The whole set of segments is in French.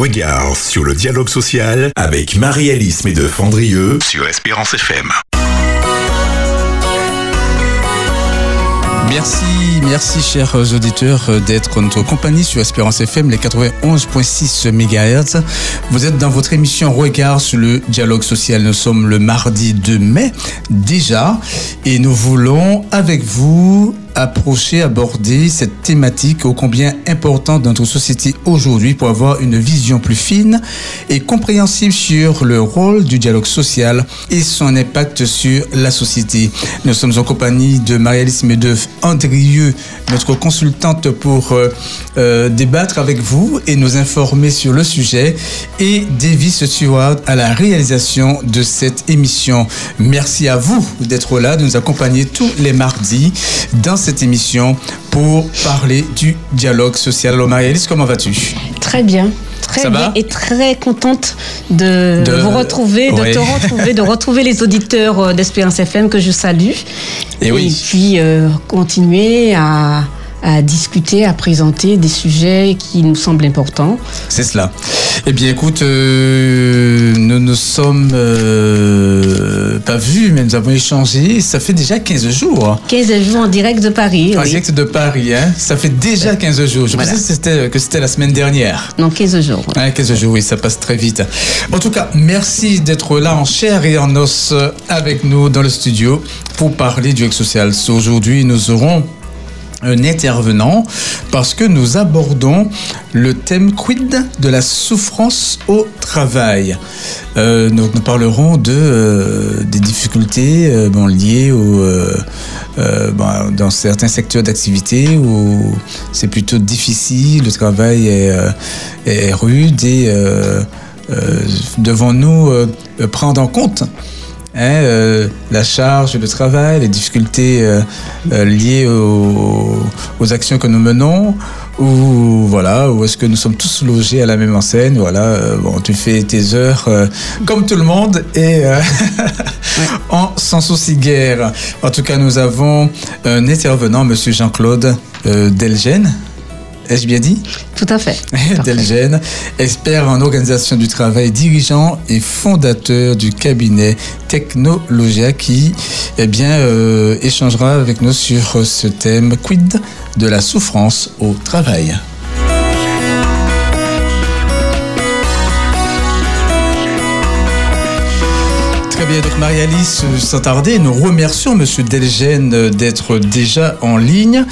Regard sur le dialogue social avec Marie-Alice Médeux-Fandrieux sur Espérance FM. Merci, merci chers auditeurs d'être en notre compagnie sur Espérance FM, les 91.6 MHz. Vous êtes dans votre émission Regard sur le dialogue social. Nous sommes le mardi 2 mai déjà et nous voulons avec vous approcher, aborder cette thématique ô combien importante dans notre société aujourd'hui pour avoir une vision plus fine et compréhensible sur le rôle du dialogue social et son impact sur la société. Nous sommes en compagnie de Marie-Alice Medeux Andrieux, notre consultante pour euh, euh, débattre avec vous et nous informer sur le sujet et Davis Stewart à la réalisation de cette émission. Merci à vous d'être là, de nous accompagner tous les mardis dans cette émission pour parler du dialogue social. Alors Marie-Alice, comment vas-tu? Très bien. Très Ça bien et très contente de, De- vous retrouver, de Ouais. te retrouver, de retrouver les auditeurs euh, d'Espérance FM que je salue. Oui. puis euh, continuer à, à discuter, à présenter des sujets qui nous semblent importants. C'est cela. Eh bien, écoute, euh, nous nous sommes euh, pas vus, mais nous avons échangé. Ça fait déjà 15 jours. 15 jours en direct de Paris. En oui. direct de Paris, hein. Ça fait déjà 15 jours. Je Voilà. pensais que c'était, que c'était la semaine dernière. Non, 15 jours. Ouais, 15 jours, oui, ça passe très vite. En tout cas, merci d'être là en chair et en os avec nous dans le studio pour parler du ex social. Aujourd'hui, nous aurons un intervenant parce que nous abordons le thème quid de la souffrance au travail. Euh, donc nous parlerons de euh, des difficultés euh, liées au, dans certains secteurs d'activité où c'est plutôt difficile, le travail est, est rude et devons-nous prendre en compte hein, euh, la charge de travail, les difficultés euh, euh, liées aux, actions que nous menons, ou voilà, ou est-ce que nous sommes tous logés à la même enseigne, voilà, bon, tu fais tes heures comme tout le monde et euh, en sans souci guère. En tout cas, nous avons un intervenant, Monsieur Jean-Claude Delgène. Ai-je bien dit? Tout à fait. Delgène, expert en organisation du travail, dirigeant et fondateur du cabinet Technologia qui eh bien, euh, échangera avec nous sur ce thème quid de la souffrance au travail. Bien, donc Marie-Alice, sans tarder, nous remercions Monsieur Delgène euh, d'être déjà en ligne.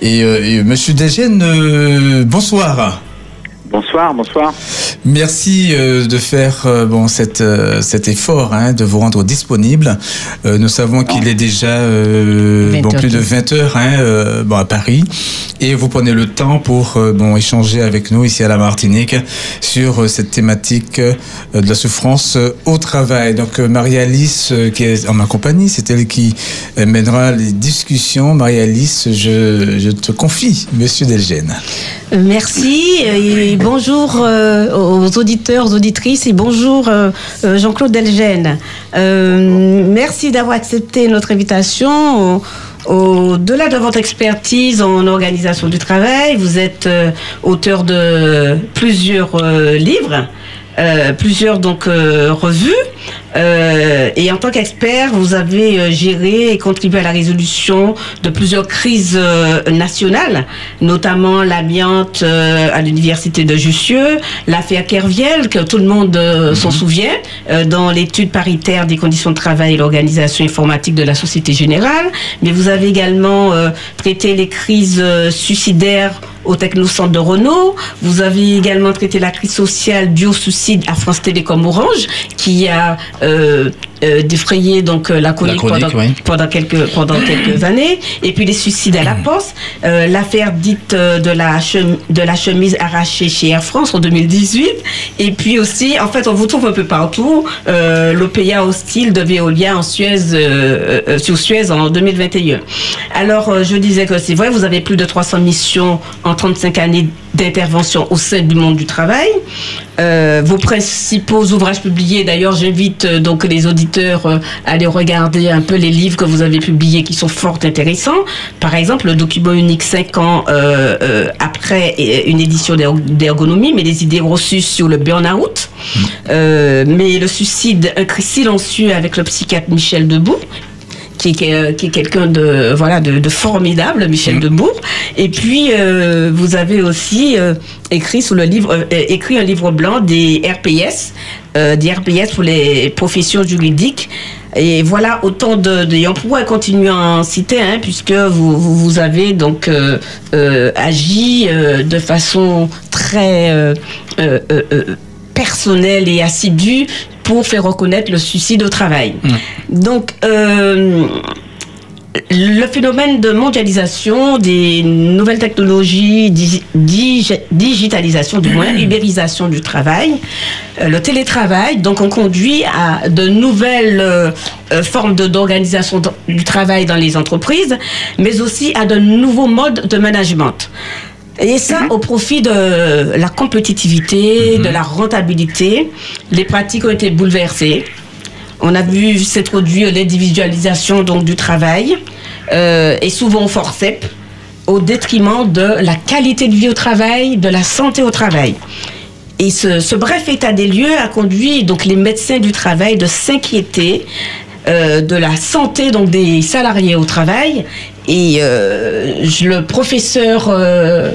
Et, euh, et Monsieur Delgène, euh, bonsoir. Bonsoir, bonsoir. Merci euh, de faire euh, bon cette, euh, cet effort hein, de vous rendre disponible. Euh, nous savons qu'il est déjà euh, 20 bon, plus de dix. 20 heures hein, euh, bon, à Paris et vous prenez le temps pour euh, bon, échanger avec nous ici à la Martinique sur euh, cette thématique euh, de la souffrance euh, au travail. Donc euh, Marie-Alice euh, qui est en ma compagnie, c'est elle qui euh, mènera les discussions. Marie-Alice, je, je te confie, Monsieur Delgène. Merci euh, et bonjour euh, aux auditeurs, aux auditrices et bonjour euh, euh, Jean-Claude Delgène. Merci d'avoir accepté notre invitation. Au- Au-delà de votre expertise en organisation du travail, vous êtes auteur de plusieurs livres, plusieurs donc euh, revues. Euh, et en tant qu'expert, vous avez euh, géré et contribué à la résolution de plusieurs crises euh, nationales, notamment l'amiante euh, à l'université de Jussieu, l'affaire Kerviel, que tout le monde euh, s'en souvient, euh, dans l'étude paritaire des conditions de travail et l'organisation informatique de la Société Générale. Mais vous avez également euh, traité les crises euh, suicidaires au Technocentre de Renault. Vous avez également traité la crise sociale due au suicide à France Télécom Orange, qui a euh, euh, défrayé donc euh, la chronique, chronique, pendant, oui. pendant quelques pendant quelques années. Et puis les suicides à la Poste, euh, l'affaire dite euh, de la chem- de la chemise arrachée chez Air France en 2018. Et puis aussi, en fait, on vous trouve un peu partout. Euh, L'OPA hostile de Veolia en Suez sur Suez en 2021. Alors, je disais que c'est vrai, vous avez plus de 300 missions en 35 années d'intervention au sein du monde du travail. Euh, vos principaux ouvrages publiés, d'ailleurs, j'invite euh, donc les auditeurs euh, à aller regarder un peu les livres que vous avez publiés qui sont fort intéressants. Par exemple, le document unique 5 ans après une édition d'ergonomie, mais les idées reçues sur le burn-out, mmh. mais le suicide, un cri silencieux avec le psychiatre Michel Debout, qui, est, qui est quelqu'un de voilà de, formidable, Michel mmh. Debourg. Et puis euh, vous avez aussi euh, écrit sous le livre euh, écrit un livre blanc des RPS, des RPS pour les professions juridiques. Et voilà autant de, de on pourrait continuer à en citer, hein, puisque vous, vous, avez donc agi de façon très personnelle et assidue pour faire reconnaître le suicide au travail. Mm. Donc, euh, le phénomène de mondialisation des nouvelles technologies, digitalisation du moins, mm. ubérisation du travail, euh, le télétravail, donc on conduit à de nouvelles euh, formes d'organisation du travail dans les entreprises, mais aussi à de nouveaux modes de management. Et ça mhm. au profit de la compétitivité, mhm. de la rentabilité. Les pratiques ont été bouleversées. On a vu s'introduire l'individualisation donc du travail euh, et souvent au forceps au détriment de la qualité de vie au travail, de la santé au travail. Et ce, bref état des lieux a conduit donc les médecins du travail de s'inquiéter euh, de la santé donc des salariés au travail. Et euh, le professeur euh,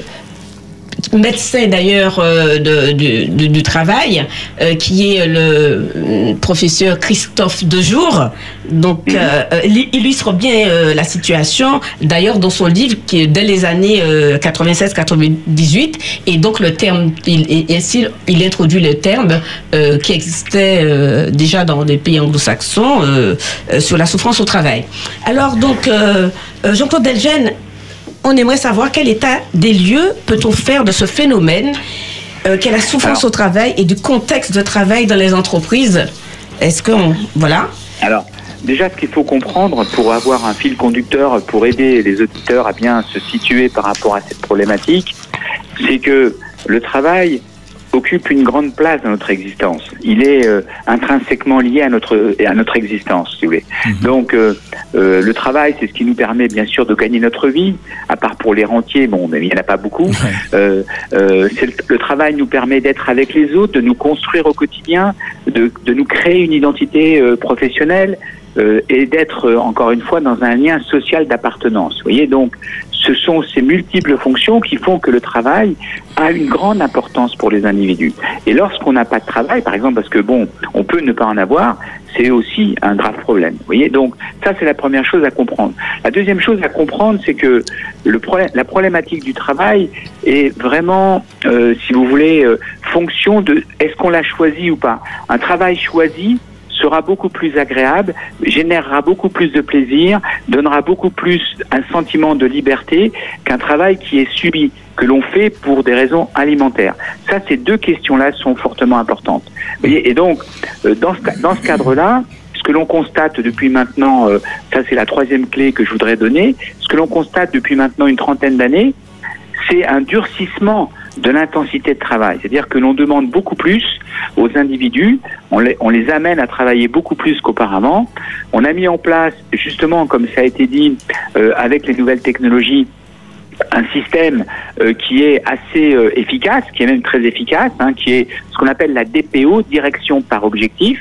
médecin d'ailleurs euh, du, travail, qui est le professeur Christophe Dejour, donc mhm. illustre bien la situation. D'ailleurs, dans son livre, qui est dès les années 96-98, et donc le terme, il, ainsi, il introduit le terme qui existait déjà dans les pays anglo-saxons sur la souffrance au travail. Alors donc euh, Jean-Claude Delgène, on aimerait savoir quel état des lieux peut-on faire de ce phénomène euh, qu'est la souffrance au travail et du contexte de travail dans les entreprises. Est-ce que voilà Alors. Déjà, ce qu'il faut comprendre pour avoir un fil conducteur, pour aider les auditeurs à bien se situer par rapport à cette problématique, c'est que le travail occupe une grande place dans notre existence. Il est euh, intrinsèquement lié à notre à notre existence, si vous voulez. Mhm. Donc euh, euh, le travail, c'est ce qui nous permet bien sûr de gagner notre vie. À part pour les rentiers, bon, mais il n'y en a pas beaucoup. le, le, travail nous permet d'être avec les autres, de nous construire au quotidien, de, de nous créer une identité professionnelle. Et d'être encore une fois dans un lien social d'appartenance. Vous voyez donc ce sont ces multiples fonctions qui font que le travail a une grande importance pour les individus. Et lorsqu'on n'a pas de travail, par exemple, parce que bon, on peut ne pas en avoir, c'est aussi un grave problème. Vous voyez, donc ça c'est la première chose à comprendre. La deuxième chose à comprendre, c'est que le problème, la problématique du travail est vraiment, euh, si vous voulez, euh, fonction de est-ce qu'on l'a choisi ou pas. Un travail choisi, sera beaucoup plus agréable, générera beaucoup plus de plaisir, donnera beaucoup plus un sentiment de liberté qu'un travail qui est subi, que l'on fait pour des raisons alimentaires. Ça, ces deux questions-là sont fortement importantes. et donc, euh, dans ce, dans ce cadre-là, ce que l'on constate depuis maintenant, euh, ça c'est la troisième clé que je voudrais donner, ce que l'on constate depuis maintenant une trentaine d'années, c'est un durcissement de l'intensité de travail. C'est-à-dire que l'on demande beaucoup plus aux individus, on les, amène à travailler beaucoup plus qu'auparavant. On a mis en place, justement, comme ça a été dit, euh, avec les nouvelles technologies, un système euh, qui est assez euh, efficace, qui est même très efficace, hein, qui est ce qu'on appelle la DPO, direction par objectif.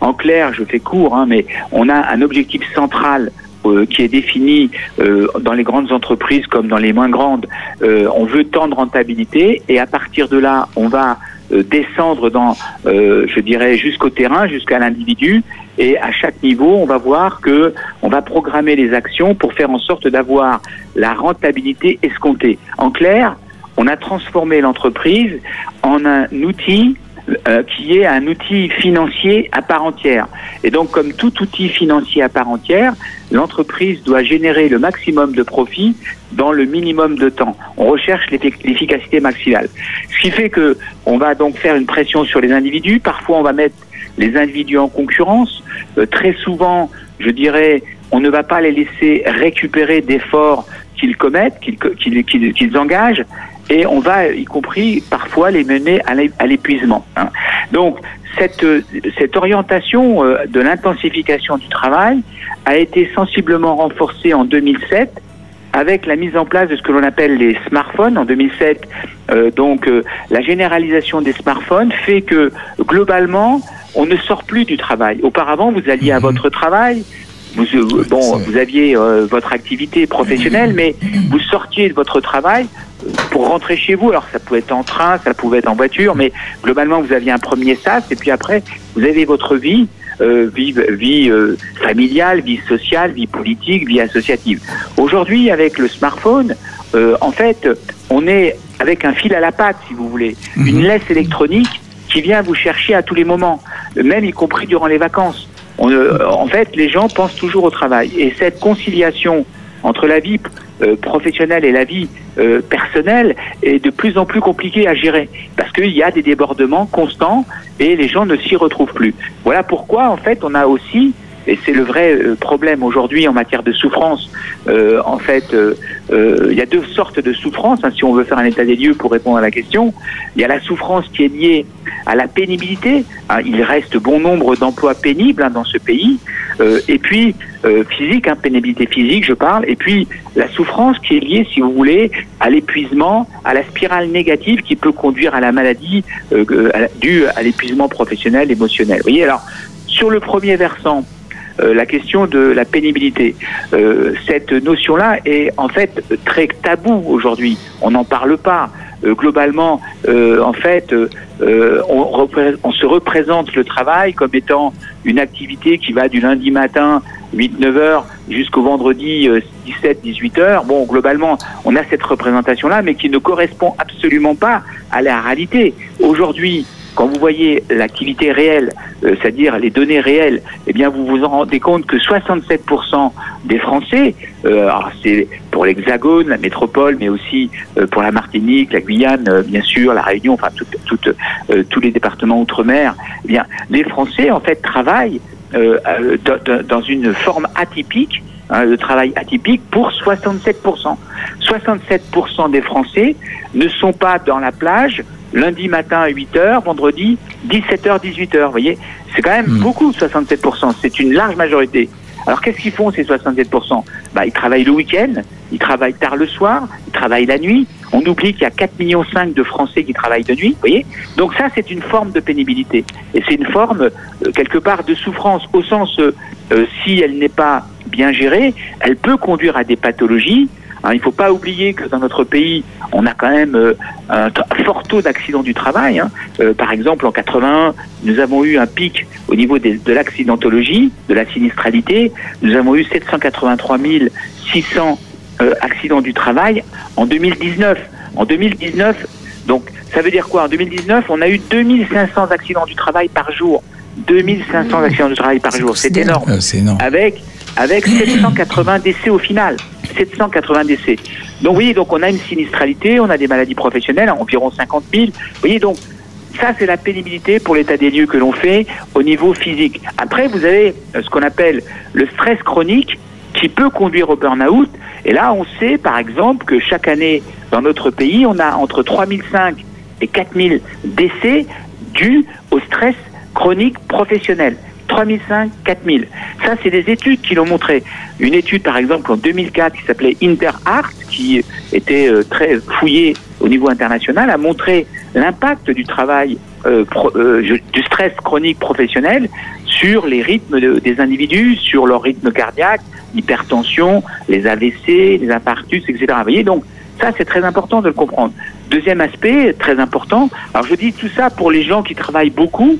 En clair, je fais court, hein, mais on a un objectif central euh, qui est défini euh, dans les grandes entreprises comme dans les moins grandes. Euh, on veut tant de rentabilité et à partir de là, on va descendre dans, je dirais, jusqu'au terrain, jusqu'à l'individu. Et à chaque niveau, on va voir que on va programmer les actions pour faire en sorte d'avoir la rentabilité escomptée. En clair, on a transformé l'entreprise en un outil euh, qui est un outil financier à part entière. Et donc, comme tout outil financier à part entière, l'entreprise doit générer le maximum de profit dans le minimum de temps. On recherche l'efficacité maximale. Ce qui fait que on va donc faire une pression sur les individus. Parfois, on va mettre les individus en concurrence. Euh, très souvent, je dirais, on ne va pas les laisser récupérer d'efforts qu'ils commettent, qu'ils qu'ils engagent. Et on va, y compris parfois, les mener à l'épuisement. Hein. Donc, cette, cette orientation euh, de l'intensification du travail a été sensiblement renforcée en 2007 avec la mise en place de ce que l'on appelle les smartphones en 2007. Euh, donc euh, la généralisation des smartphones fait que globalement on ne sort plus du travail. Auparavant vous alliez à mhm. votre travail, vous, euh, bon, vous aviez votre activité professionnelle, mais vous sortiez de votre travail pour rentrer chez vous. Alors ça pouvait être en train, ça pouvait être en voiture, mais globalement vous aviez un premier sas et puis après vous avez votre vie euh, vie, vie euh, familiale, vie sociale, vie politique, vie associative. Aujourd'hui, avec le smartphone, euh, en fait, on est avec un fil à la patte, si vous voulez, mhm. une laisse électronique qui vient vous chercher à tous les moments, même y compris durant les vacances. En fait, les gens pensent toujours au travail. Et cette conciliation entre la vie euh, professionnelle et la vie euh, personnelle est de plus en plus compliquée à gérer parce qu'il y a des débordements constants et les gens ne s'y retrouvent plus. Voilà pourquoi en fait on a aussi et c'est le vrai euh, problème aujourd'hui en matière de souffrance. Euh, en fait, euh, il y a deux sortes de souffrance, hein, si on veut faire un état des lieux pour répondre à la question. Il y a la souffrance qui est liée à la pénibilité. Hein, il reste bon nombre d'emplois pénibles hein, dans ce pays. et puis, physique, pénibilité physique, je parle. Et puis, la souffrance qui est liée, si vous voulez, à l'épuisement, à la spirale négative qui peut conduire à la maladie due à l'épuisement professionnel, émotionnel. Vous voyez, alors, sur le premier versant, la question de la pénibilité. Euh, cette notion-là est en fait très tabou aujourd'hui. On n'en parle pas. Euh, globalement, en fait, on, on, se représente le travail comme étant une activité qui va du lundi matin 8-9 heures jusqu'au vendredi 17-18 heures. Bon, globalement, on a cette représentation-là, mais qui ne correspond absolument pas à la réalité. Aujourd'hui, quand vous voyez l'activité réelle, euh, c'est-à-dire les données réelles, eh bien vous vous en rendez compte que 67% des Français, euh, c'est pour l'Hexagone, la métropole, mais aussi euh, pour la Martinique, la Guyane, bien sûr, la Réunion, enfin tous les départements outre-mer, eh bien les Français en fait travaillent dans une forme atypique hein, de travail atypique pour 67%. 67% des Français ne sont pas dans la plage lundi matin à 8h, vendredi 17h, 18h. Vous voyez, c'est quand même hmm. beaucoup, 67%. C'est une large majorité. Alors qu'est-ce qu'ils font ces 67% bah, Ils travaillent le week-end, ils travaillent tard le soir, ils travaillent la nuit. On oublie qu'il y a 4,5 millions de Français qui travaillent de nuit, vous voyez Donc ça, c'est une forme de pénibilité. Et c'est une forme, euh, quelque part, de souffrance, au sens, euh, euh, si elle n'est pas bien gérée, elle peut conduire à des pathologies il ne faut pas oublier que dans notre pays, on a quand même euh, un fort taux d'accidents du travail. Hein. Euh, par exemple, en 81, nous avons eu un pic au niveau de l'accidentologie, de la sinistralité. Nous avons eu 783 600 euh, accidents du travail en 2019. En 2019, donc ça veut dire quoi? En 2019, on a eu 2500 accidents du travail par jour. 2500 accidents du travail par jour, c'est énorme. énorme. Avec avec 780 décès au final. 780 décès. Donc, oui, donc on a une sinistralité, on a des maladies professionnelles, environ 50 000. Vous voyez, donc, ça, c'est la pénibilité pour l'état des lieux que l'on fait au niveau physique. Après, vous avez euh, ce qu'on appelle le stress chronique qui peut conduire au burn-out. Et là, on sait, par exemple, que chaque année, dans notre pays, on a entre 3005 et 4000 décès dus au stress chronique professionnel. 3005, 4000. Ça, c'est des études qui l'ont montré. Une étude, par exemple, en 2004, qui s'appelait InterArt, qui était euh, très fouillée au niveau international, a montré l'impact du travail, euh, euh, du stress chronique professionnel sur les rythmes des individus, sur leur rythme cardiaque, l'hypertension, les AVC, les infarctus, etc. Vous voyez, donc, ça, c'est très important de le comprendre. Deuxième aspect, très important, alors je dis tout ça pour les gens qui travaillent beaucoup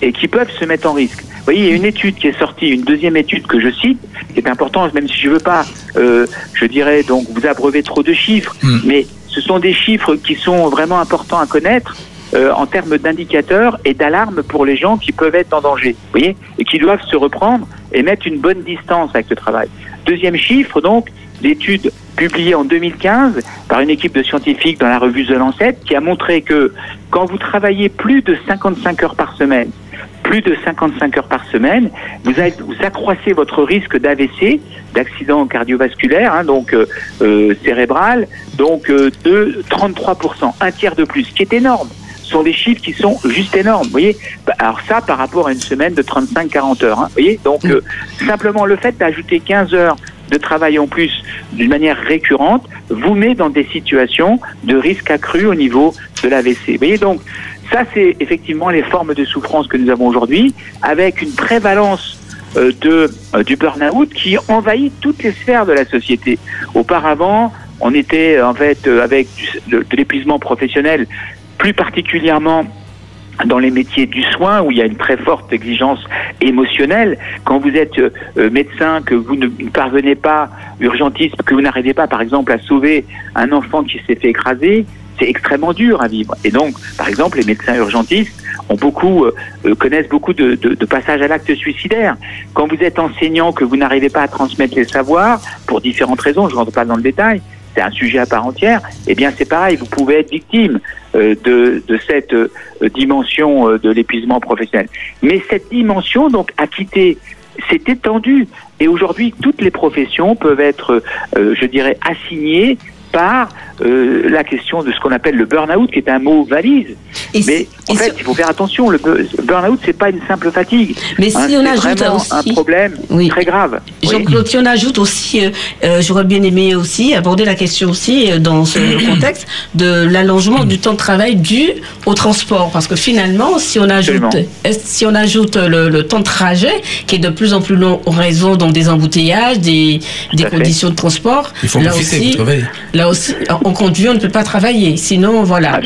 et qui peuvent se mettre en risque. Vous voyez, il y a une étude qui est sortie, une deuxième étude que je cite, qui est importante, même si je ne veux pas, euh, je dirais, donc vous abreuver trop de chiffres, hmm. mais ce sont des chiffres qui sont vraiment importants à connaître. Euh, en termes d'indicateurs et d'alarmes pour les gens qui peuvent être en danger, vous voyez, et qui doivent se reprendre et mettre une bonne distance avec le travail. Deuxième chiffre, donc, l'étude publiée en 2015 par une équipe de scientifiques dans la revue The Lancet qui a montré que quand vous travaillez plus de 55 heures par semaine, plus de 55 heures par semaine, vous, accroissez votre risque d'AVC, d'accident cardiovasculaire, hein, donc euh, euh, cérébral, donc euh, de 33%, un tiers de plus, ce qui est énorme. Ce sont des chiffres qui sont juste énormes, vous voyez. Alors ça, par rapport à une semaine de 35-40 heures, hein, vous voyez. Donc simplement le fait d'ajouter 15 heures de travail en plus d'une manière récurrente vous met dans des situations de risque accru au niveau de l'AVC. Vous voyez donc, ça c'est effectivement les formes de souffrance que nous avons aujourd'hui, avec une prévalence euh, de, euh, du burn-out qui envahit toutes les sphères de la société. Auparavant, on était en fait euh, avec de l'épuisement professionnel, plus particulièrement dans les métiers du soin où il y a une très forte exigence émotionnelle. Quand vous êtes euh, euh, médecin, que vous ne parvenez pas, urgentiste, que vous n'arrivez pas, par exemple, à sauver un enfant qui s'est fait écraser, c'est extrêmement dur à vivre. Et donc, par exemple, les médecins urgentistes ont beaucoup euh, connaissent beaucoup de, de, passages à l'acte suicidaire. Quand vous êtes enseignant, que vous n'arrivez pas à transmettre les savoirs pour différentes raisons, je ne rentre pas dans le détail, c'est un sujet à part entière. Eh bien, c'est pareil, vous pouvez être victime de, de, cette euh, dimension euh, de l'épuisement professionnel. Mais cette dimension, donc, a quitté, s'est étendue. Et aujourd'hui, toutes les professions peuvent être, je dirais, assignées par euh, la question de ce qu'on appelle le burn-out, qui est un mot valise. mais en fait, il faut faire attention. Le burn-out, c'est pas une simple fatigue. Mais si hein, on ajoute aussi un problème très grave. Jean-Claude, si on ajoute aussi, euh, euh, j'aurais bien aimé aussi aborder la question aussi dans ce contexte de l'allongement du temps de travail dû au transport, parce que finalement, si on ajoute, si on ajoute le, temps de trajet, qui est de plus en plus long en raison donc des embouteillages, des, des conditions de transport, il faut là aussi, là aussi, on conduit, on ne peut pas travailler. Sinon, voilà.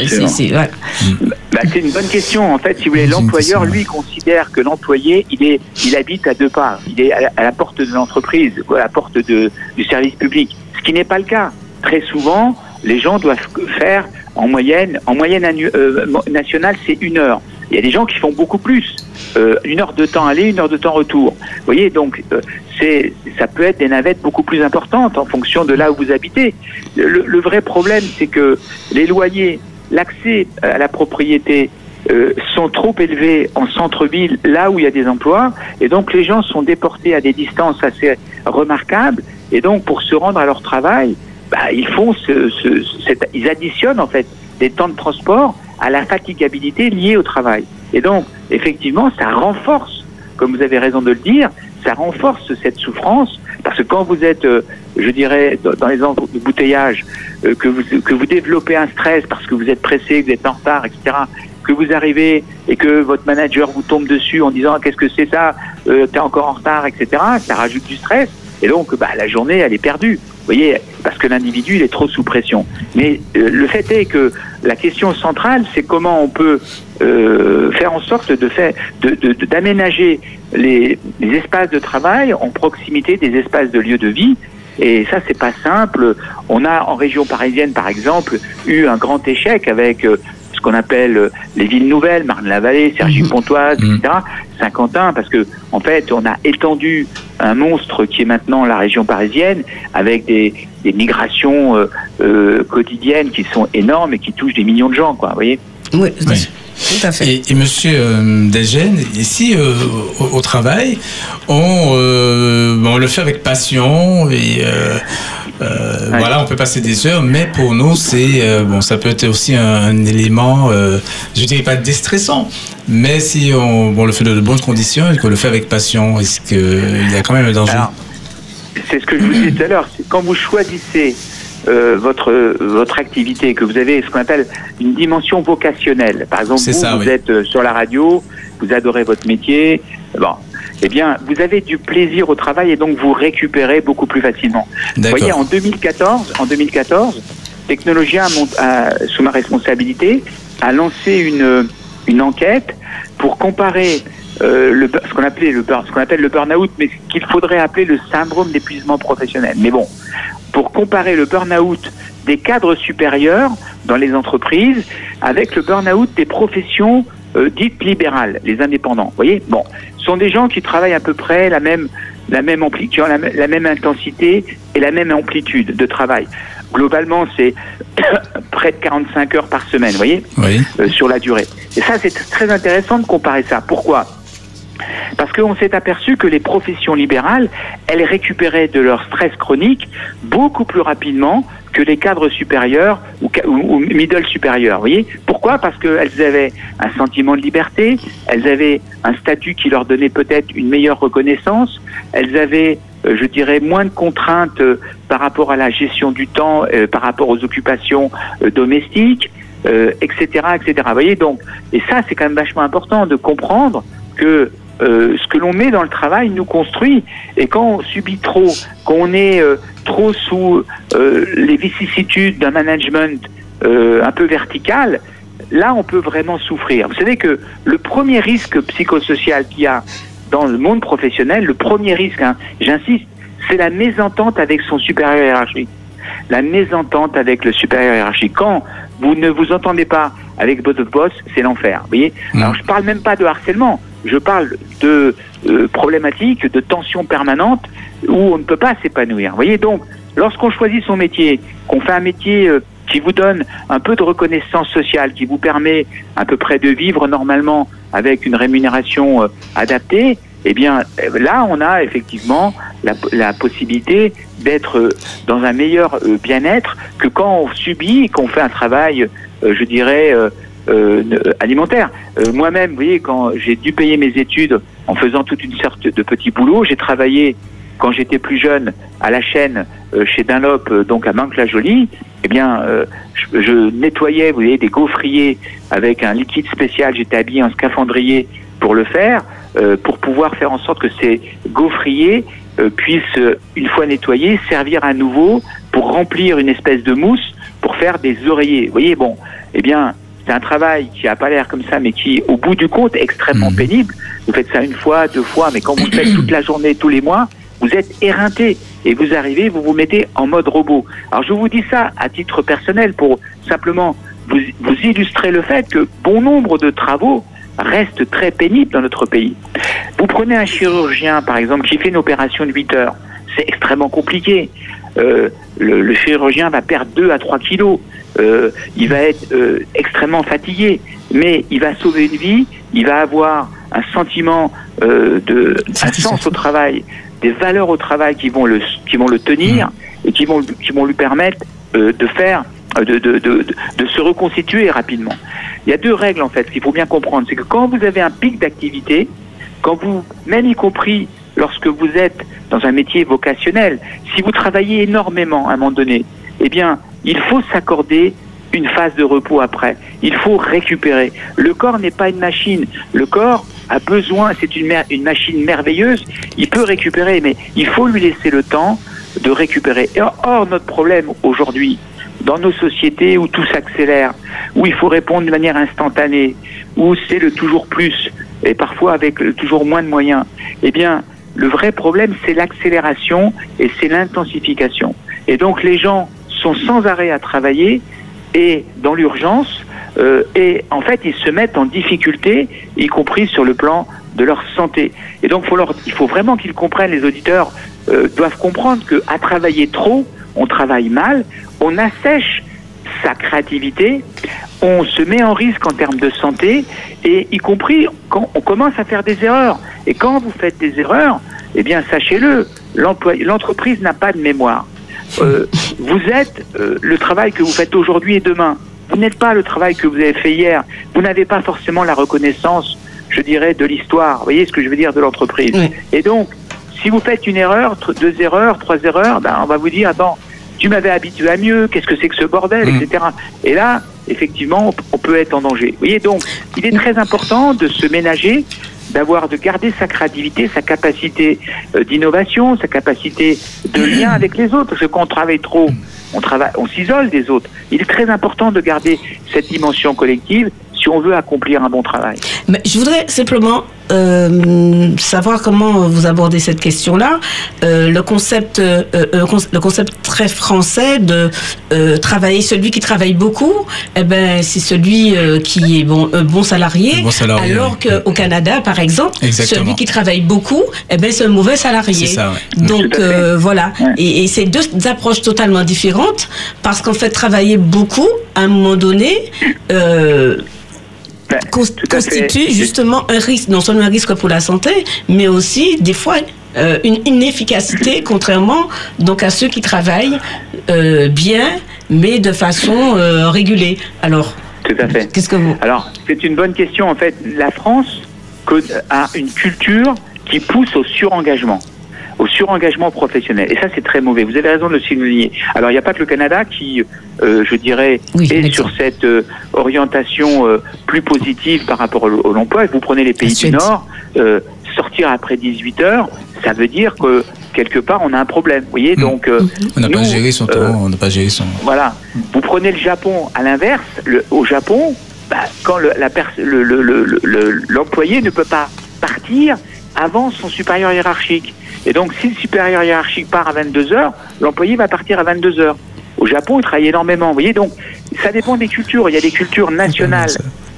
Bah, une bonne question. En fait, si vous voulez, l'employeur, lui, considère que l'employé, il est, il habite à deux pas. Il est à la, porte de l'entreprise, à la porte de, du service public. Ce qui n'est pas le cas. Très souvent, les gens doivent faire en moyenne, en moyenne euh, nationale, c'est une heure. Il y a des gens qui font beaucoup plus. Euh, une heure de temps aller, une heure de temps retour. Vous voyez, donc euh, c'est, ça peut être des navettes beaucoup plus importantes en fonction de là où vous habitez. Le, vrai problème, c'est que les loyers, l'accès à la propriété euh, sont trop élevés en centre-ville, là où il y a des emplois, et donc les gens sont déportés à des distances assez remarquables, et donc pour se rendre à leur travail, bah, ils font ils additionnent en fait des temps de transport à la fatigabilité liée au travail. Et donc, effectivement, ça renforce, comme vous avez raison de le dire, ça renforce cette souffrance, parce que quand vous êtes, euh, je dirais, dans les embouteillages, euh, que, vous, que vous développez un stress parce que vous êtes pressé, que vous êtes en retard, etc., que vous arrivez et que votre manager vous tombe dessus en disant qu'est-ce que c'est ça, euh, t'es encore en retard, etc., ça rajoute du stress. Et donc, bah, la journée, elle est perdue. Vous voyez, parce que l'individu, il est trop sous pression. Mais euh, le fait est que la question centrale, c'est comment on peut euh, faire en sorte de faire, d'aménager de, de, les, les, espaces de travail en proximité des espaces de lieu de vie. Et ça, c'est pas simple. On a en région parisienne, par exemple, eu un grand échec avec euh, qu'on appelle euh, les villes nouvelles, Marne-la-Vallée, Cergy-Pontoise, mhm. etc., Saint-Quentin, parce que en fait, on a étendu un monstre qui est maintenant la région parisienne, avec des, migrations euh, euh, quotidiennes qui sont énormes et qui touchent des millions de gens, quoi, vous voyez? Oui, Tout à fait. Et, Monsieur Desgènes, ici au, travail, on, on, le fait avec passion et euh, voilà, on peut passer des heures, mais pour nous, c'est euh, bon, ça peut être aussi un, élément, euh, je dirais pas déstressant, mais si on, le fait de bonnes conditions et qu'on le fait avec passion, est-ce qu'il y a quand même un danger? C'est ce que je vous disais tout à l'heure. Quand vous choisissez votre votre activité, que vous avez ce qu'on appelle une dimension vocationnelle. Par exemple, vous, vous êtes sur la radio, vous adorez votre métier. Bon, eh bien, vous avez du plaisir au travail et donc vous récupérez beaucoup plus facilement. Vous voyez, en 2014, en 2014, Technologia, sous ma responsabilité, a lancé une, une enquête pour comparer euh, le, ce qu'on appelait le ce qu'on appelle le burn-out, mais ce qu'il faudrait appeler le syndrome d'épuisement professionnel. Mais bon, pour comparer le burn-out des cadres supérieurs dans les entreprises avec le burn-out des professions euh, dites libérales, les indépendants. Vous voyez? Bon, ce sont des gens qui travaillent à peu près la même, la même amplitude, la, la même intensité et la même amplitude de travail. Globalement, c'est près de 45 heures par semaine, vous voyez? Oui. euh, Sur la durée. Et ça, c'est très intéressant de comparer ça. Pourquoi? Parce qu'on s'est aperçu que les professions libérales, elles récupéraient de leur stress chronique beaucoup plus rapidement que les cadres supérieurs ou, middle supérieurs. Voyez? Pourquoi? Parce qu'elles avaient un sentiment de liberté, elles avaient un statut qui leur donnait peut-être une meilleure reconnaissance, elles avaient euh, je dirais, moins de contraintes euh, par rapport à la gestion du temps, euh, par rapport aux occupations domestiques, etc., etc. Voyez, donc, et ça, c'est quand même vachement important de comprendre que ce que l'on met dans le travail nous construit. Et quand on subit trop, quand on est trop sous les vicissitudes d'un management un peu vertical, là, on peut vraiment souffrir. Vous savez que le premier risque psychosocial qu'il y a dans le monde professionnel, le premier risque, hein, j'insiste, c'est la mésentente avec son supérieur hiérarchique. La mésentente avec le supérieur hiérarchique. Quand vous ne vous entendez pas avec votre boss, c'est l'enfer. Vous voyez? Mmh. Alors je parle même pas de harcèlement, je parle de euh, problématiques, de tensions permanentes où on ne peut pas s'épanouir. Vous voyez donc, lorsqu'on choisit son métier, qu'on fait un métier euh, qui vous donne un peu de reconnaissance sociale, qui vous permet à peu près de vivre normalement avec une rémunération euh, adaptée, eh bien là, on a effectivement la, possibilité d'être dans un meilleur bien-être que quand on subit, qu'on fait un travail, je dirais, alimentaire. Moi-même, vous voyez, quand j'ai dû payer mes études en faisant toute une sorte de petits boulots, j'ai travaillé quand j'étais plus jeune à la chaîne chez Dunlop, donc à Mantes-la-Jolie, eh bien, euh, je, nettoyais, vous voyez, des gaufriers avec un liquide spécial. J'étais habillé en scaphandrier pour le faire, euh, pour pouvoir faire en sorte que ces gaufriers euh, puissent, une fois nettoyés, servir à nouveau pour remplir une espèce de mousse pour faire des oreillers. Vous voyez, bon, eh bien, c'est un travail qui n'a pas l'air comme ça, mais qui, au bout du compte, est extrêmement mmh. pénible. Vous faites ça une fois, deux fois, mais quand vous le faites toute la journée, tous les mois, vous êtes éreinté et vous arrivez, vous vous mettez en mode robot. Alors je vous dis ça à titre personnel pour simplement vous, vous illustrer le fait que bon nombre de travaux restent très pénibles dans notre pays. Vous prenez un chirurgien, par exemple, qui fait une opération de 8 heures. C'est extrêmement compliqué. Euh, le, chirurgien va perdre 2 à 3 kilos. Euh, il va être euh, extrêmement fatigué, mais il va sauver une vie, il va avoir un sentiment de un sens au travail, des valeurs au travail qui vont le, qui vont le tenir mmh. et qui vont, qui vont lui permettre euh, de faire, euh, de, de, de, de, se reconstituer rapidement. Il y a deux règles en fait qu'il faut bien comprendre. C'est que quand vous avez un pic d'activité, quand vous, même y compris lorsque vous êtes dans un métier vocationnel, si vous travaillez énormément à un moment donné, eh bien, il faut s'accorder une phase de repos après. Il faut récupérer. Le corps n'est pas une machine. Le corps a besoin, c'est une, machine merveilleuse, il peut récupérer, mais il faut lui laisser le temps de récupérer. or, notre problème aujourd'hui, dans nos sociétés où tout s'accélère, où il faut répondre de manière instantanée, où c'est le toujours plus, et parfois avec le toujours moins de moyens, eh bien, le vrai problème, c'est l'accélération et c'est l'intensification. Et donc, les gens sont sans arrêt à travailler et dans l'urgence, euh, et en fait, ils se mettent en difficulté, y compris sur le plan de leur santé. Et donc, il faut vraiment qu'ils comprennent, les auditeurs euh, doivent comprendre qu'à travailler trop, on travaille mal, on assèche sa créativité, on se met en risque en termes de santé, et y compris quand on commence à faire des erreurs. Et quand vous faites des erreurs, eh bien, sachez-le, l'entreprise n'a pas de mémoire. Euh, vous êtes euh, le travail que vous faites aujourd'hui et demain. Vous n'êtes pas le travail que vous avez fait hier. Vous n'avez pas forcément la reconnaissance, je dirais, de l'histoire. Vous voyez ce que je veux dire de l'entreprise. Et donc, si vous faites une erreur, deux erreurs, trois erreurs, ben, on va vous dire, attends, tu m'avais habitué à mieux, qu'est-ce que c'est que ce bordel, mm. etc. Et là, effectivement, on peut être en danger. Vous voyez, donc, il est très important de se ménager d'avoir, de garder sa créativité, sa capacité euh, d'innovation, sa capacité de lien avec les autres. Parce que quand on travaille trop, on travaille, on s'isole des autres. Il est très important de garder cette dimension collective si on veut accomplir un bon travail. Mais je voudrais simplement savoir comment vous abordez cette question-là. Euh, le concept, euh, le concept très français de travailler, celui qui travaille beaucoup, eh ben c'est celui qui est bon, bon salarié. Bon salarié alors qu'au Canada, par exemple, celui qui travaille beaucoup, eh ben c'est un mauvais salarié. Ça, Donc voilà. Et, et c'est deux approches totalement différentes parce qu'en fait, travailler beaucoup, à un moment donné Ben, constitue justement un risque, non seulement un risque pour la santé, mais aussi des fois euh, une inefficacité, contrairement donc à ceux qui travaillent euh, bien, mais de façon euh, régulée. Alors, Tout à fait. qu'est-ce que vous Alors, c'est une bonne question. En fait, la France a une culture qui pousse au surengagement, au surengagement professionnel. Et ça, c'est très mauvais. Vous avez raison de le souligner. Alors, il n'y a pas que le Canada qui, euh, je dirais, Oui, est sur cette euh, orientation euh, plus positive par rapport au, au l'emploi. Vous prenez les pays du. Nord, euh, sortir après 18 heures, ça veut dire que quelque part, on a un problème. Vous voyez, Mm. donc... euh, On n'a pas géré son euh, temps, on n'a pas géré son. voilà. Vous prenez le Japon à l'inverse. Le, au Japon, bah, quand le- la pers- le- le- le- le- l'employé ne peut pas partir avant son supérieur hiérarchique. Et donc, si le supérieur hiérarchique part à 22 heures, l'employé va partir à 22 heures. Au Japon, il travaille énormément. Vous voyez, donc, ça dépend des cultures. Il y a des cultures nationales.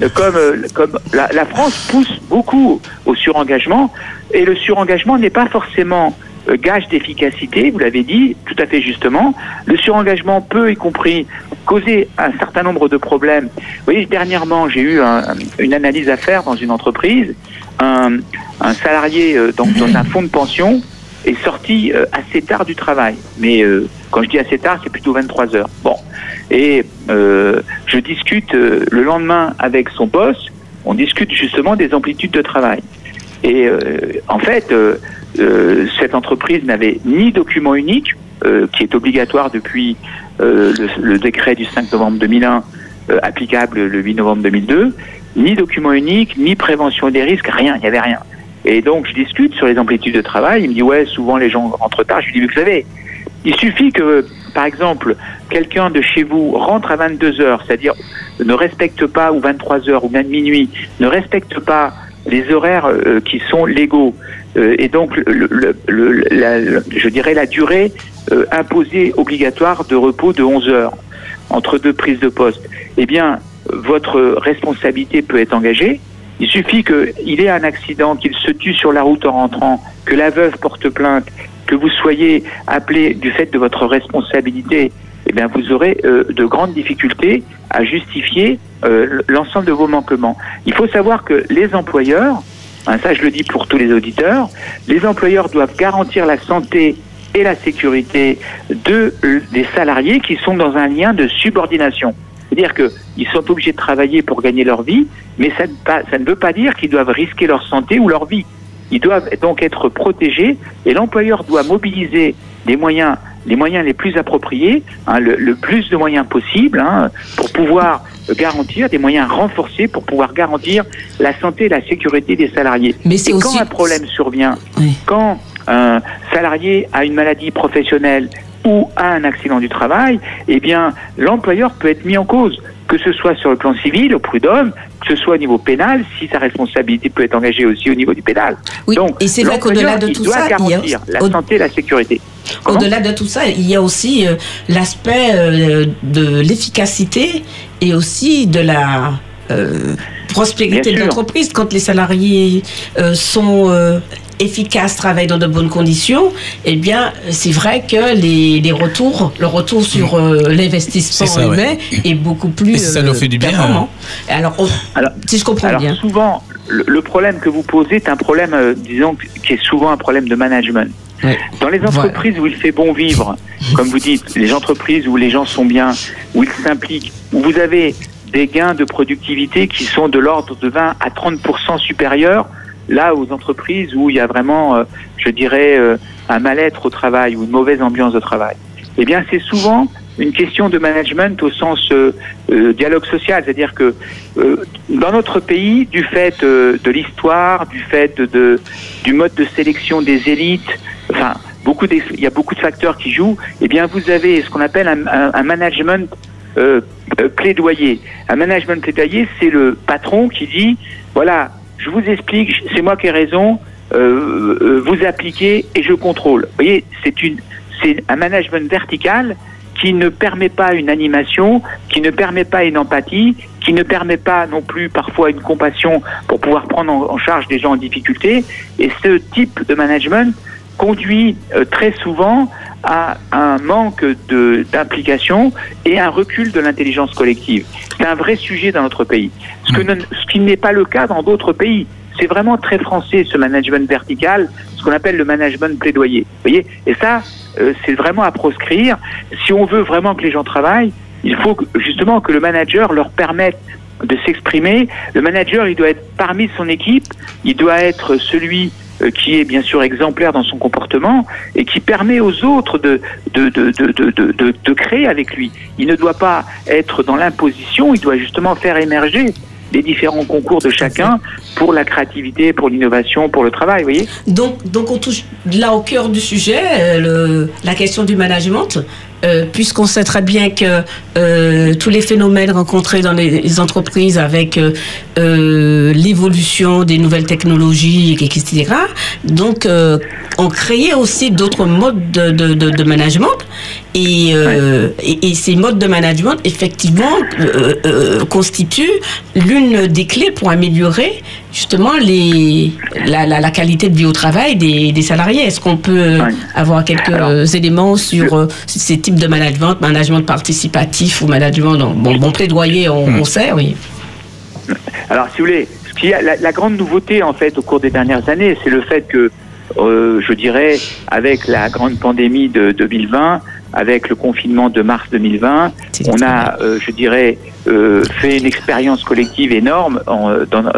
Euh, Comme, euh, comme la, la France pousse beaucoup au surengagement, et le surengagement n'est pas forcément euh, gage d'efficacité, vous l'avez dit tout à fait justement. Le surengagement peut, y compris, causer un certain nombre de problèmes. Vous voyez, dernièrement, j'ai eu un- une analyse à faire dans une entreprise. Un, un salarié dans, dans un fonds de pension est sorti euh, assez tard du travail. Mais euh, quand je dis assez tard, c'est plutôt 23 heures. Bon. Et euh, je discute euh, le lendemain avec son boss. On discute justement des amplitudes de travail. Et euh, en fait, cette entreprise n'avait ni document unique, qui est obligatoire depuis le, le décret du 5 novembre 2001, euh, applicable le 8 novembre 2002, ni document unique, ni prévention des risques, rien, il n'y avait rien. Et donc, je discute sur les amplitudes de travail. Il me dit, ouais, souvent les gens rentrent tard. Je lui dis, vous savez, il suffit que, par exemple, quelqu'un de chez vous rentre à 22 heures, c'est-à-dire ne respecte pas, ou 23 heures, ou même minuit, ne respecte pas les horaires euh, qui sont légaux, euh, et donc, le, le- le- la- je dirais, la durée euh, imposée obligatoire de repos de 11 heures entre deux prises de poste, eh bien, votre responsabilité peut être engagée. Il suffit qu'il ait un accident, qu'il se tue sur la route en rentrant, que la veuve porte plainte, que vous soyez appelé du fait de votre responsabilité, eh vous aurez euh, de grandes difficultés à justifier euh, l'ensemble de vos manquements. Il faut savoir que les employeurs, hein, ça je le dis pour tous les auditeurs, les employeurs doivent garantir la santé et la sécurité euh, des salariés qui sont dans un lien de subordination. C'est-à-dire qu'ils sont obligés de travailler pour gagner leur vie, mais ça ne, pas- ça ne veut pas dire qu'ils doivent risquer leur santé ou leur vie. Ils doivent donc être protégés et l'employeur doit mobiliser des moyens, les moyens les plus appropriés, hein, le, le plus de moyens possible, hein, pour pouvoir garantir des moyens renforcés pour pouvoir garantir la santé et la sécurité des salariés. Mais c'est Et quand un problème survient, Oui. quand un salarié a une maladie professionnelle ou a un accident du travail, eh bien, l'employeur peut être mis en cause, que ce soit sur le plan civil, au prud'homme, que ce soit au niveau pénal, si sa responsabilité peut être engagée aussi au niveau du pénal. Oui, Donc, et c'est vrai qu'au-delà de tout ça, il y a- la santé la sécurité. Au-delà de tout ça, il y a aussi euh, l'aspect euh, de l'efficacité et aussi de la euh, prospérité de l'entreprise. Quand les salariés sont euh, efficaces, travaillent dans de bonnes conditions, eh bien, c'est vrai que les, les retours, le retour sur euh, l'investissement ça, ouais. humain est beaucoup plus Et ça leur fait du bien, performant. Alors, on- Alors- si je comprends Alors bien. souvent, le, le problème que vous posez est un problème, euh, disons, qui est souvent un problème de management. Ouais. Dans les entreprises où il fait bon vivre, comme vous dites, les entreprises où les gens sont bien, où ils s'impliquent, où vous avez des gains de productivité qui sont de l'ordre de 20 à 30 supérieurs, là aux entreprises où il y a vraiment, euh, je dirais, euh, un mal-être au travail ou une mauvaise ambiance de travail. Eh bien, c'est souvent une question de management au sens euh, euh, dialogue social, c'est-à-dire que dans notre pays, du fait de l'histoire, du fait de, du mode de sélection des élites, enfin beaucoup il y a beaucoup de facteurs qui jouent. Eh bien, vous avez ce qu'on appelle un, management plaidoyer. Un management plaidoyer, c'est le patron qui dit voilà, je vous explique, c'est moi qui ai raison, euh, euh, vous appliquez et je contrôle. Vous voyez, c'est une, c'est un management vertical qui ne permet pas une animation, qui ne permet pas une empathie, qui ne permet pas non plus parfois une compassion pour pouvoir prendre en, charge des gens en difficulté. Et ce type de management conduit euh, très souvent à un manque d'implication et un recul de l'intelligence collective. C'est un vrai sujet dans notre pays, ce, que Mm. ce qui n'est pas le cas dans d'autres pays. C'est vraiment très français ce management vertical, ce qu'on appelle le management plaidoyer. Vous voyez? Et ça, euh, c'est vraiment à proscrire. Si on veut vraiment que les gens travaillent, il faut que- justement que le manager leur permette de s'exprimer. Le manager, il doit être parmi son équipe, il doit être celui qui est bien sûr exemplaire dans son comportement et qui permet aux autres de, de, de, de, de, créer avec lui. Il ne doit pas être dans l'imposition, il doit justement faire émerger les différents concours de chacun pour la créativité, pour l'innovation, pour le travail, vous voyez? Donc, donc on touche là au cœur du sujet, euh, le- la question du management, euh, puisqu'on sait très bien que euh, tous les phénomènes rencontrés dans les entreprises avec euh, l'évolution des nouvelles technologies, etc., donc ont créé aussi d'autres modes de, de, de, de management. Et, euh, et, et ces modes de management, effectivement, euh, euh, constituent l'une des clés pour améliorer justement les, la, la, la qualité de vie au travail des, des salariés. Est-ce qu'on peut Ouais. avoir quelques Alors, éléments sur ces types de management, management participatif ou management, bon, bon plaidoyer, on, Hmm. on sait, oui. Alors, si vous voulez, ce qui a, la, la grande nouveauté en fait au cours des dernières années, c'est le fait que, euh, je dirais, avec la grande pandémie de 2020, avec le confinement de mars 2020, C'est on a, euh, je dirais, euh, fait une expérience collective énorme en, euh, dans, dans-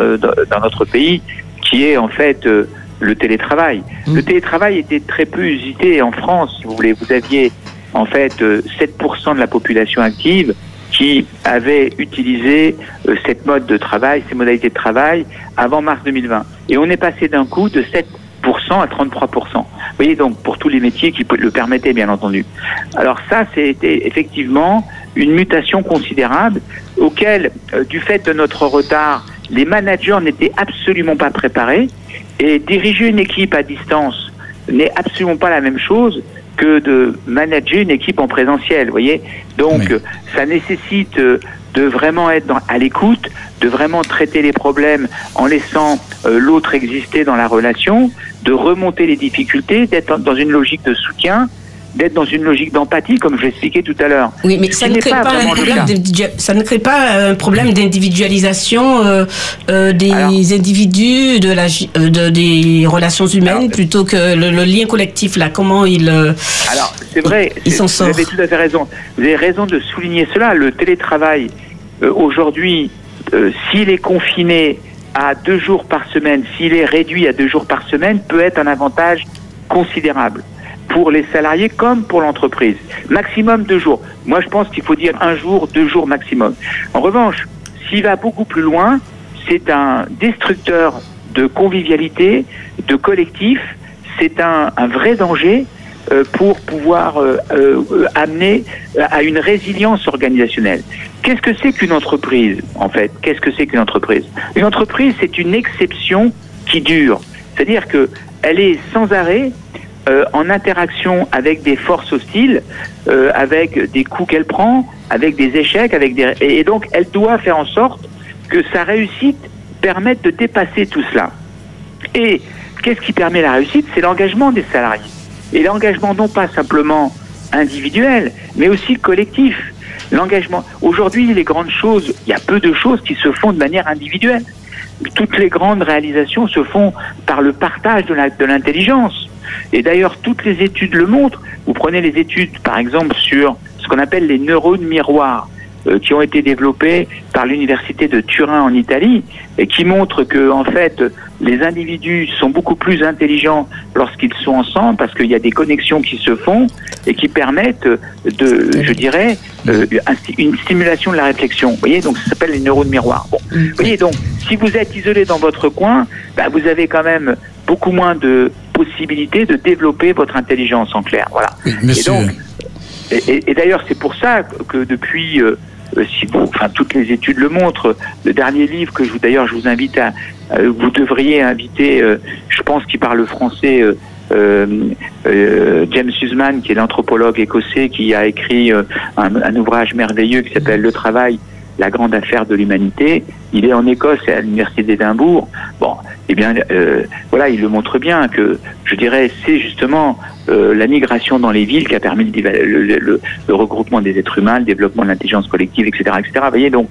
dans notre pays, qui est en fait euh, le télétravail. Mm. Le télétravail était très peu usité en France, si vous voulez. Vous aviez en fait euh, 7% de la population active qui avait utilisé cette mode de travail, ces modalités de travail avant mars 2020. Et on est passé d'un coup de 7% à 33%. Vous voyez, donc pour tous les métiers qui le permettaient, bien entendu. Alors ça, c'était effectivement une mutation considérable auquel, euh, du fait de notre retard, les managers n'étaient absolument pas préparés. Et diriger une équipe à distance n'est absolument pas la même chose que de manager une équipe en présentiel, vous voyez Donc, Oui. ça nécessite euh, de vraiment être dans- à l'écoute, de vraiment traiter les problèmes en laissant euh, l'autre exister dans la relation, de remonter les difficultés, d'être dans une logique de soutien, d'être dans une logique d'empathie, comme je l'expliquais tout à l'heure. Oui, mais ça ne, crée pas pas un problème cas. d'individu- ça ne crée pas un problème d'individualisation euh, euh, des Alors- individus, de la, euh, de, des relations humaines, Alors- plutôt que le, le lien collectif, là, comment il... euh, Alors, c'est vrai, Il vous avez tout à fait raison. Vous avez raison de souligner cela. Le télétravail, euh, aujourd'hui, euh, s'il est confiné à deux jours par semaine, s'il est réduit à deux jours par semaine, peut être un avantage considérable pour les salariés comme pour l'entreprise. Maximum deux jours. Moi, je pense qu'il faut dire un jour, deux jours maximum. En revanche, s'il va beaucoup plus loin, c'est un destructeur de convivialité, de collectif. C'est un, un vrai danger pour pouvoir euh, euh, amener à une résilience organisationnelle. Qu'est-ce que c'est qu'une entreprise, en fait? Qu'est-ce que c'est qu'une entreprise? Une entreprise, c'est une exception qui dure. C'est-à-dire que elle est sans arrêt euh, en interaction avec des forces hostiles, euh, avec des coups qu'elle prend, avec des échecs, avec des et donc elle doit faire en sorte que sa réussite permette de dépasser tout cela. Et qu'est-ce qui permet la réussite? C'est l'engagement des salariés. Et l'engagement non pas simplement individuel, mais aussi collectif. L'engagement. Aujourd'hui, les grandes choses, il y a peu de choses qui se font de manière individuelle. Toutes les grandes réalisations se font par le partage de l'intelligence. Et d'ailleurs, toutes les études le montrent. Vous prenez les études, par exemple, sur ce qu'on appelle les neurones miroirs, qui ont été développés par l'université de Turin en Italie, et qui montrent que, en fait, les individus sont beaucoup plus intelligents lorsqu'ils sont ensemble, parce qu'il y a des connexions qui se font et qui permettent de, je dirais, euh, une stimulation de la réflexion. Vous voyez, donc ça s'appelle les neurones miroirs. Bon. Vous voyez, donc, si vous êtes isolé dans votre coin, bah, vous avez quand même beaucoup moins de possibilités de développer votre intelligence en clair. Voilà. Monsieur. donc, Et, et- et d'ailleurs, c'est pour ça que, depuis, euh, euh, si vous, enfin, toutes les études le montrent. Le dernier livre que je vous, d'ailleurs, je vous invite à, euh, vous devriez inviter, euh, je pense qu'il parle français. euh, euh, euh, James Huseman, qui est l'anthropologue écossais, qui a écrit euh, un, un ouvrage merveilleux qui s'appelle Le travail, la grande affaire de l'humanité. Il est en Écosse et à l'université d'Édimbourg. Bon, eh bien, euh, voilà, il le montre bien que, je dirais, c'est justement euh, la migration dans les villes qui a permis le, le, le, regroupement des êtres humains, le développement de l'intelligence collective, etc., etc. Vous voyez donc.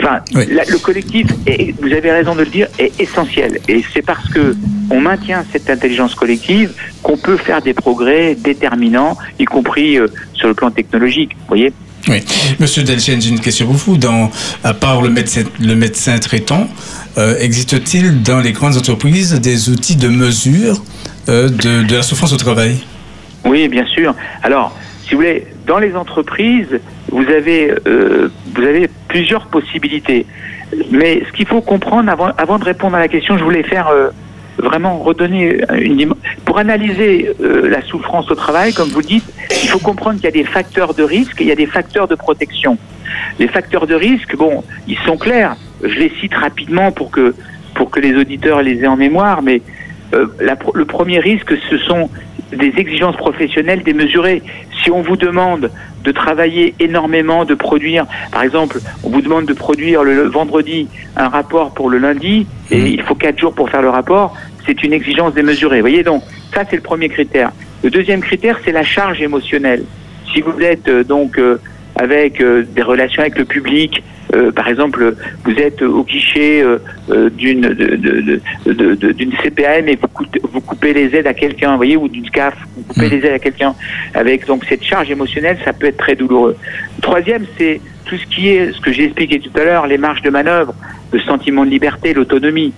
Enfin, le collectif, est, vous avez raison de le dire, est essentiel. Et c'est parce que on maintient cette intelligence collective qu'on peut faire des progrès déterminants, y compris euh, sur le plan technologique. Vous voyez oui. Monsieur Delchen, j'ai une question pour vous. Dans, à part le médecin, le médecin traitant, euh, existe-t-il dans les grandes entreprises des outils de mesure euh, de, la souffrance au travail? Oui, bien sûr. Alors, si vous voulez, dans les entreprises, vous avez, euh, vous avez plusieurs possibilités. Mais ce qu'il faut comprendre avant, avant de répondre à la question, je voulais faire vraiment redonner une pour analyser euh, la souffrance au travail, comme vous dites, il faut comprendre qu'il y a des facteurs de risque et il y a des facteurs de protection. Les facteurs de risque, bon, ils sont clairs. Je les cite rapidement pour que pour que les auditeurs les aient en mémoire, mais euh, le premier risque, ce sont des exigences professionnelles démesurées. Si on vous demande de travailler énormément, de produire, par exemple, on vous demande de produire le vendredi un rapport pour le lundi, et mmh. il faut quatre jours pour faire le rapport, c'est une exigence démesurée. Vous voyez donc, ça c'est le premier critère. Le deuxième critère, c'est la charge émotionnelle. Si vous êtes euh, donc euh, avec euh, des relations avec le public, par exemple, vous êtes au guichet d'une d'une CPAM et vous, vous, coupez les aides à quelqu'un, vous voyez, ou d'une CAF, vous coupez mmh. les aides à quelqu'un, avec donc cette charge émotionnelle, ça peut être très douloureux. Troisième, c'est tout ce qui est, ce que j'ai expliqué tout à l'heure, les marges de manœuvre, le sentiment de liberté, l'autonomie.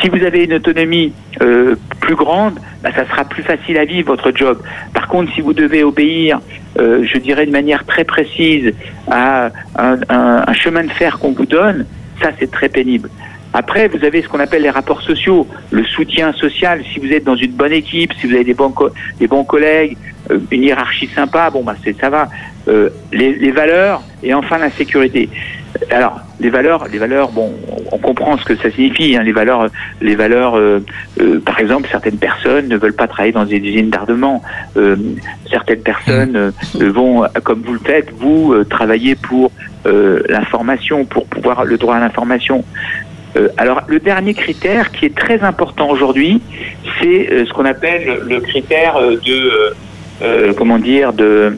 Si vous avez une autonomie euh, plus grande, bah, ça sera plus facile à vivre votre job. Par contre, si vous devez obéir, euh, je dirais de manière très précise, à un, un chemin de fer qu'on vous donne, ça c'est très pénible. Après, vous avez ce qu'on appelle les rapports sociaux, le soutien social. Si vous êtes dans une bonne équipe, si vous avez des bons, des bons collègues, euh, une hiérarchie sympa, bon, bah, ça va. Euh, les, les, valeurs et enfin la sécurité. Alors, les valeurs, les valeurs, bon, on comprend ce que ça signifie. Hein, les valeurs, les valeurs. Euh, euh, par exemple, certaines personnes ne veulent pas travailler dans des usines d'ardement. Euh, certaines personnes vont, comme vous le faites, vous travailler pour l'information, pour pouvoir le droit à l'information. Euh, alors le dernier critère qui est très important aujourd'hui, c'est euh, ce qu'on appelle le critère de euh, comment dire de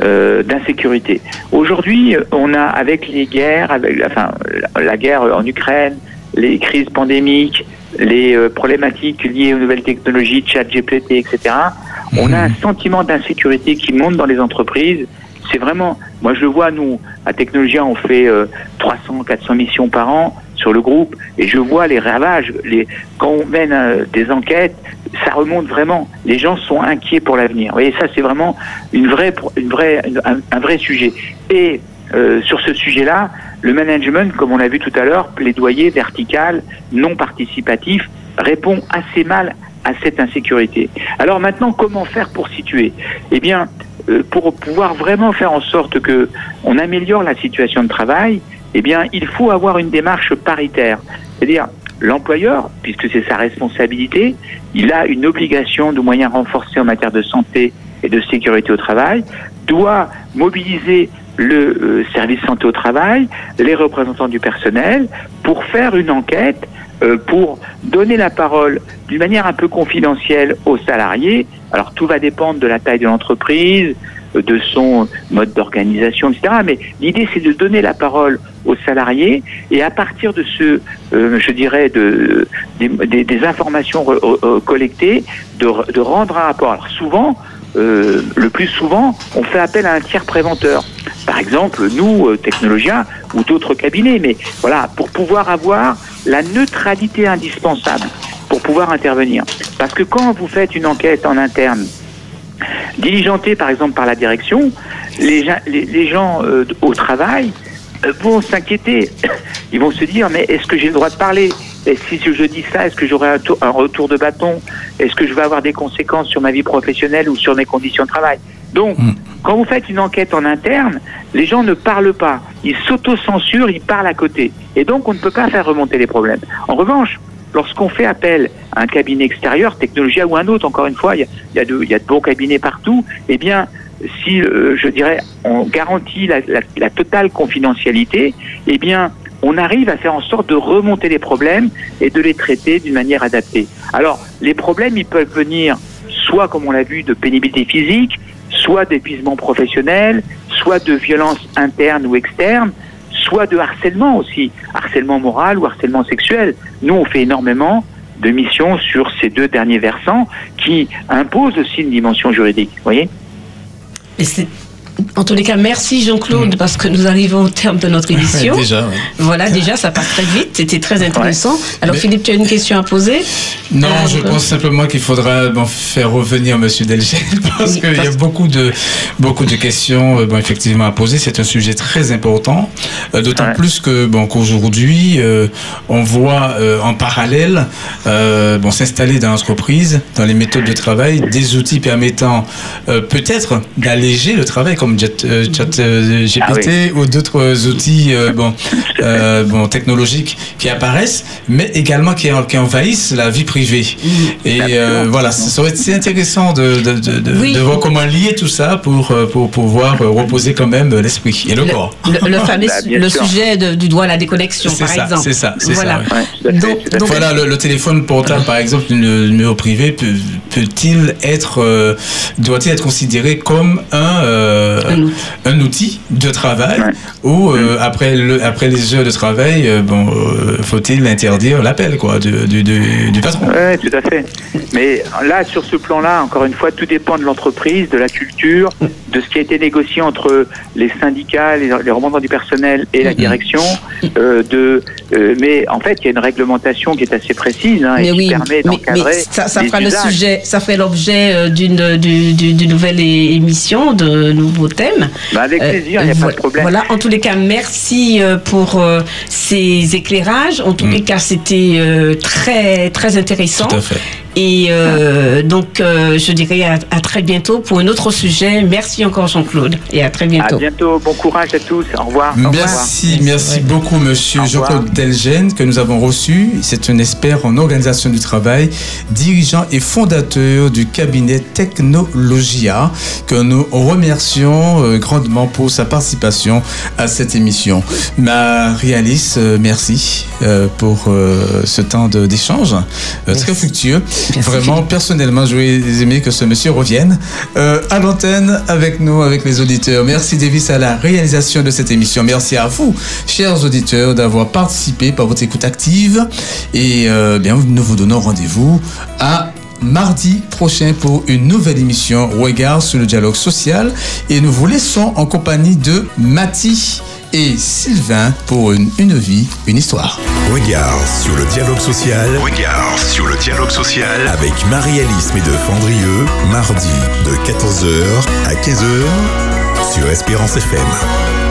d'insécurité. Aujourd'hui, on a avec les guerres, avec enfin la guerre en Ukraine, les crises pandémiques, les problématiques liées aux nouvelles technologies, chat GPT, etc. On a un mhm. sentiment d'insécurité qui monte dans les entreprises. C'est vraiment, moi je le vois, nous, à Technologia, on fait 300, 400 missions par an sur le groupe et je vois les ravages. Les, quand on mène euh, des enquêtes, ça remonte vraiment. Les gens sont inquiets pour l'avenir. Vous voyez, ça c'est vraiment une vraie, une vraie, un, vrai sujet. Et euh, sur ce sujet-là, le management, comme on l'a vu tout à l'heure, plaidoyer vertical, non participatif, répond assez mal à cette insécurité. Alors maintenant, comment faire pour situer? Eh bien, euh, pour pouvoir vraiment faire en sorte que on améliore la situation de travail, eh bien, il faut avoir une démarche paritaire. C'est-à-dire, l'employeur, puisque c'est sa responsabilité, il a une obligation de moyens renforcés en matière de santé et de sécurité au travail, doit mobiliser le euh, service santé au travail, les représentants du personnel, pour faire une enquête, euh, pour donner la parole d'une manière un peu confidentielle aux salariés. Alors tout va dépendre de la taille de l'entreprise, de son mode d'organisation, etc. Mais l'idée, c'est de donner la parole aux salariés et à partir de ce, euh, je dirais, de, des, informations collectées, de, de, rendre un rapport. Alors souvent, euh, le plus souvent, on fait appel à un tiers préventeur. Par exemple, nous, euh, Technologia, ou d'autres cabinets, mais voilà, pour pouvoir avoir la neutralité indispensable pour pouvoir intervenir. Parce que quand vous faites une enquête en interne, diligentée par exemple par la direction, les, gens euh, au travail euh, vont s'inquiéter. Ils vont se dire, mais est-ce que j'ai le droit de parler? Et si je dis ça, est-ce que j'aurai un, un, retour de bâton? Est-ce que je vais avoir des conséquences sur ma vie professionnelle ou sur mes conditions de travail? Donc, hmm. quand vous faites une enquête en interne, les gens ne parlent pas. Ils s'autocensurent, ils parlent à côté. Et donc, on ne peut pas faire remonter les problèmes. En revanche, lorsqu'on fait appel à un cabinet extérieur, Technologia ou un autre, encore une fois, y il y a de bons cabinets partout, eh bien, si, euh, je dirais, on garantit la, la, totale confidentialité, eh bien, on arrive à faire en sorte de remonter les problèmes et de les traiter d'une manière adaptée. Alors, les problèmes, ils peuvent venir soit, comme on l'a vu, de pénibilité physique, soit d'épuisement professionnel, soit de violence interne ou externe, soit de harcèlement aussi, harcèlement moral ou harcèlement sexuel. Nous, on fait énormément de missions sur ces deux derniers versants qui imposent aussi une dimension juridique. Voyez? Et c'est en tous les cas, merci Jean-Claude, parce que nous arrivons au terme de notre émission. déjà. Voilà, déjà, ça passe très vite. C'était très intéressant. Alors, Mais- Philippe, tu as une question à poser Non, Euh, je pense simplement qu'il faudra bon, faire revenir Monsieur Delgel parce Oui, qu'il y a beaucoup de beaucoup de questions euh, bon, effectivement à poser. C'est un sujet très important, euh, d'autant Ouais. plus que bon qu'aujourd'hui on voit en parallèle bon s'installer dans l'entreprise, dans les méthodes de travail, des outils permettant peut-être d'alléger le travail comme euh, Chat euh, GPT ou d'autres outils euh, bon euh, bon technologiques qui apparaissent, mais également qui, en- qui envahissent la vie privée. Et euh, Absolument. voilà, ça aurait été intéressant de, de, de, de- Oui. de voir comment lier tout ça pour, euh, pour pouvoir euh, reposer quand même euh, l'esprit et le, corps. Le, le fameux Bah, le sujet de- du droit à la déconnexion, C'est par ça, exemple. c'est ça, c'est voilà. ça, ouais. Ouais, Donc- donc- Voilà, le, le téléphone portable, par exemple, le numéro privé, peut, peut-il être, euh, doit-il être considéré comme un, euh, Un outil. un outil de travail Ouais. ou euh, après, le, après les heures de travail, euh, bon, euh, faut-il interdire l'appel quoi, du, du, du, du patron? Oui, tout à fait. Mais là, sur ce plan-là, encore une fois, tout dépend de l'entreprise, de la culture, de ce qui a été négocié entre les syndicats, les, les remontants du personnel et la Mhm. direction. euh, de, euh, mais en fait, il y a une réglementation qui est assez précise hein, et Mais qui oui, permet mais, mais d'encadrer ça, ça les fera le sujet, ça ferait l'objet euh, d'une du- du- d'une nouvelle émission, de nouveaux thèmes. Bah, avec Euh, plaisir, il n'y a pas voilà, de problème. Voilà, en tous les cas, merci euh, pour euh, ces éclairages. En tous Mm. les cas, c'était euh, très très intéressant. Tout à fait. Et euh, donc, euh, je dirais à, à très bientôt pour un autre sujet. Merci encore, Jean-Claude, et à très À bientôt. bientôt, bon courage à tous. Au revoir. Au revoir. Merci, merci beaucoup, monsieur. Jean-Claude Delgen, que nous avons reçu. C'est un expert en organisation du travail, dirigeant et fondateur du cabinet Technologia, que nous remercions euh, grandement pour sa participation à cette émission. Marie-Alice, euh, merci euh, pour ce temps d'échange très fructueux. Vraiment, personnellement, j'aurais aimé que ce monsieur revienne euh, à l'antenne avec nous, avec les auditeurs. Merci Davis à la réalisation de cette émission. Merci à vous, chers auditeurs, d'avoir participé par votre écoute active. Et euh, bien, nous vous donnons rendez-vous à mardi prochain pour une nouvelle émission Regard sur le dialogue social. Et nous vous laissons en compagnie de Mati et Sylvain pour une, une vie, une histoire. Regard sur le dialogue social. Regard sur le dialogue social avec Marie-Alice Médeux-Fandrieux, mardi de 14h à 15h sur Espérance FM.